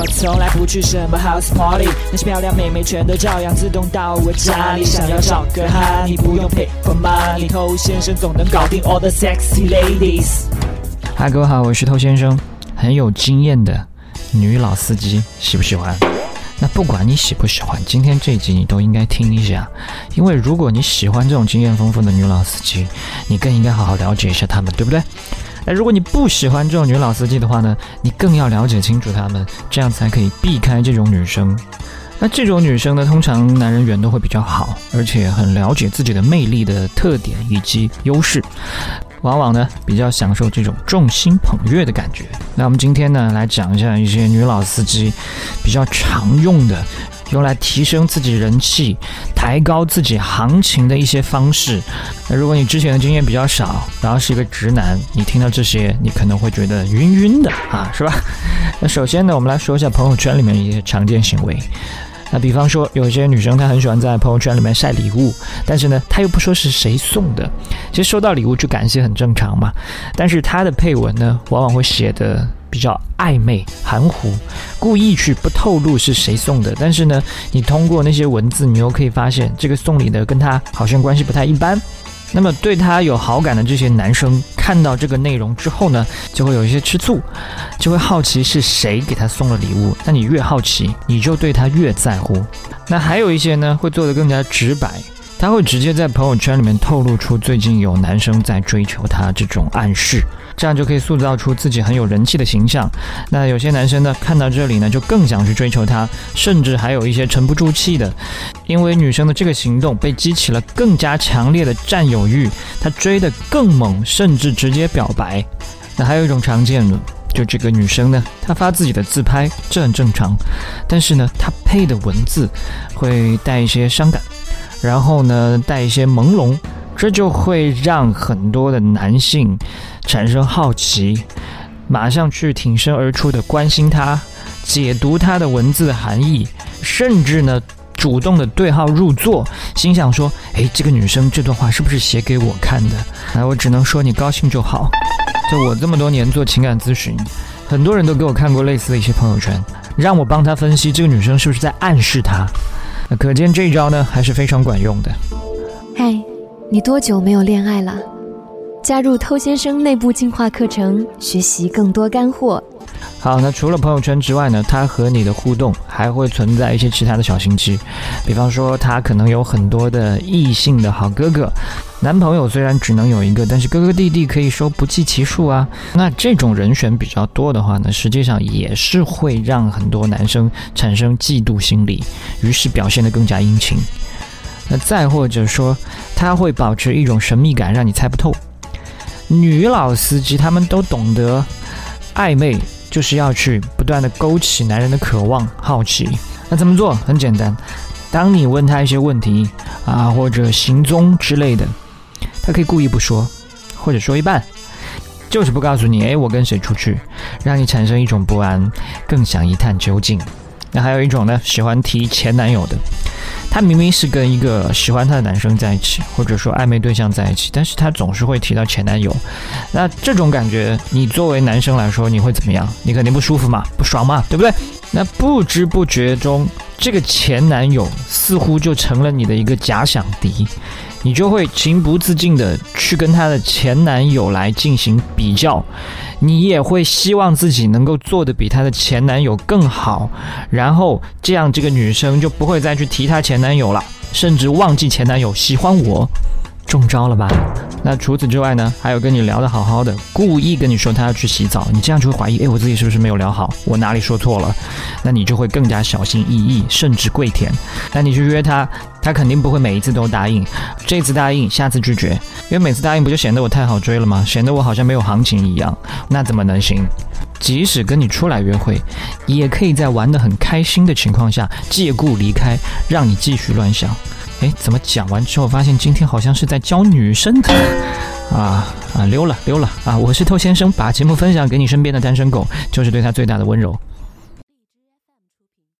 我从来不去什么 house party，那些漂亮妹妹全都照样自动到我家里。想要找个哈，你不用 pay for money，偷先生总能搞定 all the sexy ladies。嗨，各位好，我是偷先生，很有经验的女老司机，喜不喜欢？那不管你喜不喜欢，今天这集你都应该听一下，因为如果你喜欢这种经验丰富的女老司机，你更应该好好了解一下她们，对不对？那如果你不喜欢这种女老司机的话呢，你更要了解清楚她们，这样才可以避开这种女生。那这种女生呢，通常男人缘都会比较好，而且很了解自己的魅力的特点以及优势。往往呢比较享受这种众星捧月的感觉。那我们今天呢来讲一下一些女老司机比较常用的，用来提升自己人气、抬高自己行情的一些方式。那如果你之前的经验比较少，然后是一个直男，你听到这些，你可能会觉得晕晕的啊，是吧？那首先呢，我们来说一下朋友圈里面一些常见行为。那比方说，有些女生她很喜欢在朋友圈里面晒礼物，但是呢，她又不说是谁送的。其实收到礼物就感谢很正常嘛。但是她的配文呢，往往会写的比较暧昧、含糊，故意去不透露是谁送的。但是呢，你通过那些文字，你又可以发现，这个送礼的跟他好像关系不太一般。那么对他有好感的这些男生。看到这个内容之后呢，就会有一些吃醋，就会好奇是谁给他送了礼物。那你越好奇，你就对他越在乎。那还有一些呢，会做得更加直白。他会直接在朋友圈里面透露出最近有男生在追求他这种暗示，这样就可以塑造出自己很有人气的形象。那有些男生呢，看到这里呢，就更想去追求她，甚至还有一些沉不住气的，因为女生的这个行动被激起了更加强烈的占有欲，他追得更猛，甚至直接表白。那还有一种常见的，就这个女生呢，她发自己的自拍，这很正常，但是呢，她配的文字会带一些伤感。然后呢，带一些朦胧，这就会让很多的男性产生好奇，马上去挺身而出的关心她，解读她的文字含义，甚至呢，主动的对号入座，心想说：“哎，这个女生这段话是不是写给我看的？”哎，我只能说你高兴就好。就我这么多年做情感咨询，很多人都给我看过类似的一些朋友圈，让我帮他分析这个女生是不是在暗示他。那可见这一招呢还是非常管用的。嗨，你多久没有恋爱了？加入偷先生内部进化课程，学习更多干货。好，那除了朋友圈之外呢，他和你的互动还会存在一些其他的小心机，比方说他可能有很多的异性的好哥哥。男朋友虽然只能有一个，但是哥哥弟弟可以说不计其数啊。那这种人选比较多的话呢，实际上也是会让很多男生产生嫉妒心理，于是表现得更加殷勤。那再或者说，他会保持一种神秘感，让你猜不透。女老司机他们都懂得暧昧，就是要去不断的勾起男人的渴望、好奇。那怎么做？很简单，当你问他一些问题啊，或者行踪之类的。他可以故意不说，或者说一半，就是不告诉你，哎，我跟谁出去，让你产生一种不安，更想一探究竟。那还有一种呢，喜欢提前男友的，她明明是跟一个喜欢她的男生在一起，或者说暧昧对象在一起，但是她总是会提到前男友。那这种感觉，你作为男生来说，你会怎么样？你肯定不舒服嘛，不爽嘛，对不对？那不知不觉中，这个前男友似乎就成了你的一个假想敌。你就会情不自禁的去跟她的前男友来进行比较，你也会希望自己能够做的比她的前男友更好，然后这样这个女生就不会再去提她前男友了，甚至忘记前男友喜欢我。中招了吧？那除此之外呢？还有跟你聊得好好的，故意跟你说他要去洗澡，你这样就会怀疑，哎，我自己是不是没有聊好？我哪里说错了？那你就会更加小心翼翼，甚至跪舔。那你去约他，他肯定不会每一次都答应，这次答应，下次拒绝，因为每次答应不就显得我太好追了吗？显得我好像没有行情一样，那怎么能行？即使跟你出来约会，也可以在玩得很开心的情况下借故离开，让你继续乱想。哎，怎么讲完之后发现今天好像是在教女生的 啊啊溜了溜了啊！我是偷先生，把节目分享给你身边的单身狗，就是对他最大的温柔。